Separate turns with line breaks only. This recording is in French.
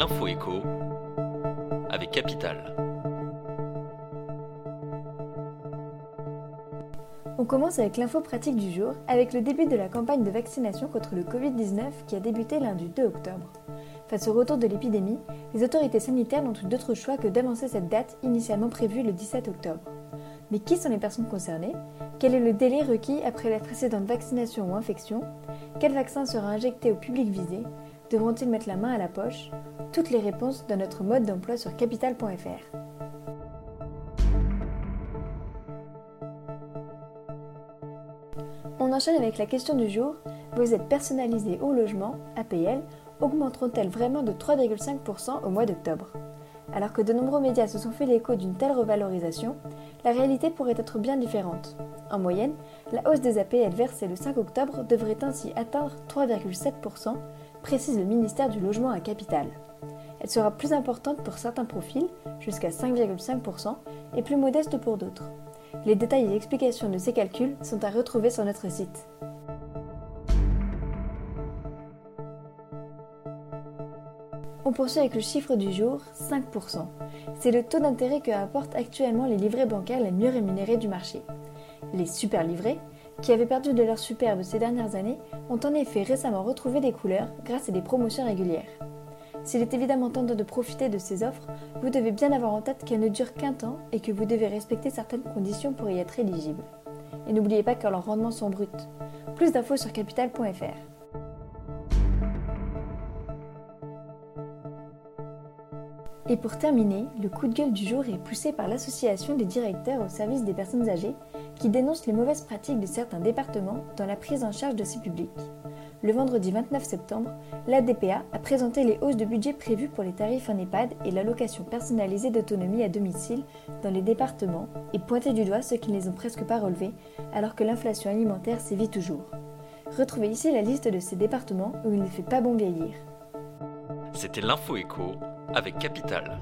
l'info écho avec Capital.
On commence avec l'info pratique du jour, avec le début de la campagne de vaccination contre le Covid-19 qui a débuté lundi 2 octobre. Face au retour de l'épidémie, les autorités sanitaires n'ont eu d'autre choix que d'avancer cette date initialement prévue le 17 octobre. Mais qui sont les personnes concernées? Quel est le délai requis après la précédente vaccination ou infection? Quel vaccin sera injecté au public visé? Devront-ils mettre la main à la poche? Toutes les réponses dans notre mode d'emploi sur capital.fr. On enchaîne avec la question du jour. Vos aides personnalisées au logement, APL, augmenteront-elles vraiment de 3,5% au mois d'octobre? Alors que de nombreux médias se sont fait l'écho d'une telle revalorisation, la réalité pourrait être bien différente. En moyenne, la hausse des APL versées le 5 octobre devrait ainsi atteindre 3,7%, précise le ministère du Logement à Capital. Elle sera plus importante pour certains profils, jusqu'à 5,5%, et plus modeste pour d'autres. Les détails et explications de ces calculs sont à retrouver sur notre site. On poursuit avec le chiffre du jour, 5%. C'est le taux d'intérêt que apportent actuellement les livrets bancaires les mieux rémunérés du marché. Les super livrets, qui avaient perdu de leur superbe ces dernières années, ont en effet récemment retrouvé des couleurs grâce à des promotions régulières. S'il est évidemment tentant de profiter de ces offres, vous devez bien avoir en tête qu'elles ne durent qu'un temps et que vous devez respecter certaines conditions pour y être éligible. Et n'oubliez pas que leurs rendements sont bruts. Plus d'infos sur capital.fr. Et pour terminer, le coup de gueule du jour est poussé par l'association des directeurs au service des personnes âgées qui dénonce les mauvaises pratiques de certains départements dans la prise en charge de ces publics. Le vendredi 29 septembre, l'ADPA a présenté les hausses de budget prévues pour les tarifs en EHPAD et l'allocation personnalisée d'autonomie à domicile dans les départements et pointé du doigt ceux qui ne les ont presque pas relevés alors que l'inflation alimentaire sévit toujours. Retrouvez ici la liste de ces départements où il ne fait pas bon vieillir.
C'était l'info écho avec Capital.